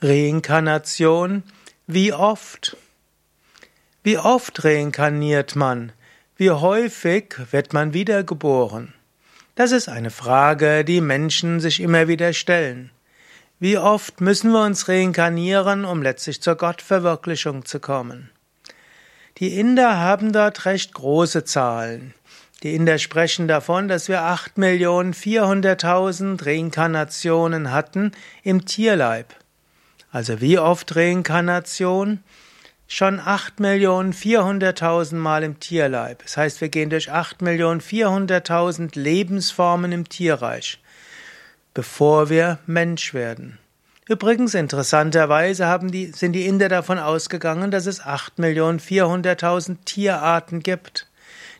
Reinkarnation, wie oft? Wie oft reinkarniert man? Wie häufig wird man wiedergeboren? Das ist eine Frage, die Menschen sich immer wieder stellen. Wie oft müssen wir uns reinkarnieren, um letztlich zur Gottverwirklichung zu kommen? Die Inder haben dort recht große Zahlen. Die Inder sprechen davon, dass wir 8.400.000 Reinkarnationen hatten im Tierleib. Also wie oft Reinkarnation? Schon 8.400.000 Mal im Tierleib. Das heißt, wir gehen durch 8.400.000 Lebensformen im Tierreich, bevor wir Mensch werden. Übrigens, interessanterweise haben die, sind die Inder davon ausgegangen, dass es 8.400.000 Tierarten gibt.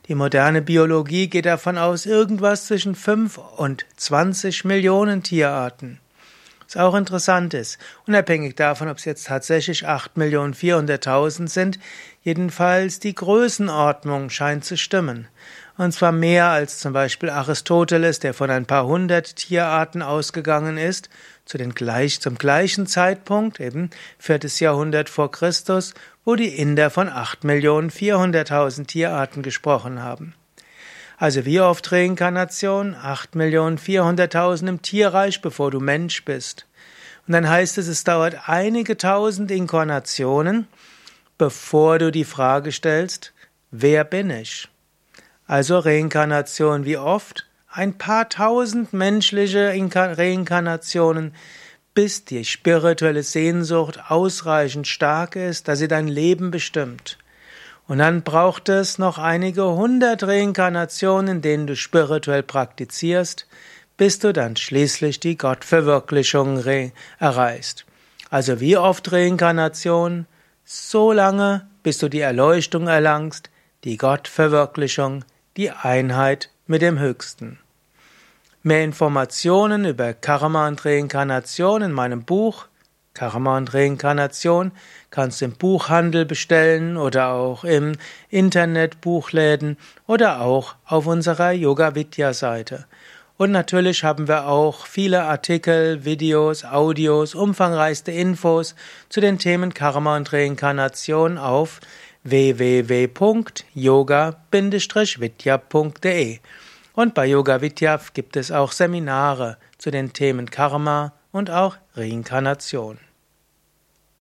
Die moderne Biologie geht davon aus, irgendwas zwischen 5 und 20 Millionen Tierarten. Was auch interessant ist, unabhängig davon, ob es jetzt tatsächlich 8.400.000 sind, jedenfalls die Größenordnung scheint zu stimmen. Und zwar mehr als zum Beispiel Aristoteles, der von ein paar hundert Tierarten ausgegangen ist, zu den gleich, zum gleichen Zeitpunkt, eben viertes Jahrhundert vor Christus, wo die Inder von 8.400.000 Tierarten gesprochen haben. Also wie oft Reinkarnation? 8.400.000 im Tierreich, bevor du Mensch bist. Und dann heißt es, es dauert einige tausend Inkarnationen, bevor du die Frage stellst, wer bin ich? Also Reinkarnation wie oft? Ein paar tausend menschliche Reinkarnationen bis die spirituelle Sehnsucht ausreichend stark ist, dass sie dein Leben bestimmt. Und dann braucht es noch einige hundert Reinkarnationen, in denen du spirituell praktizierst, bis du dann schließlich die Gottverwirklichung erreichst. Also wie oft Reinkarnation? So lange, bis du die Erleuchtung erlangst, die Gottverwirklichung, die Einheit mit dem Höchsten. Mehr Informationen über Karma und Reinkarnation in meinem Buch Karma und Reinkarnation kannst du im Buchhandel bestellen oder auch im Internet Buchläden oder auch auf unserer Yoga Vidya Seite. Und natürlich haben wir auch viele Artikel, Videos, Audios, umfangreichste Infos zu den Themen Karma und Reinkarnation auf www.yoga-vidya.de. Und bei Yoga Vidya gibt es auch Seminare zu den Themen Karma und auch Reinkarnation.